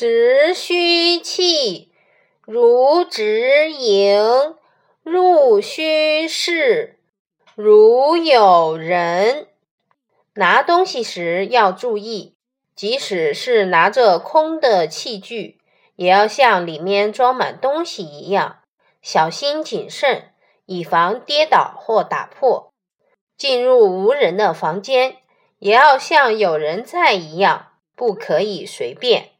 直虚气，如直营，入虚室，如有人。拿东西时要注意，即使是拿着空的器具，也要像里面装满东西一样，小心谨慎，以防跌倒或打破。进入无人的房间，也要像有人在一样，不可以随便。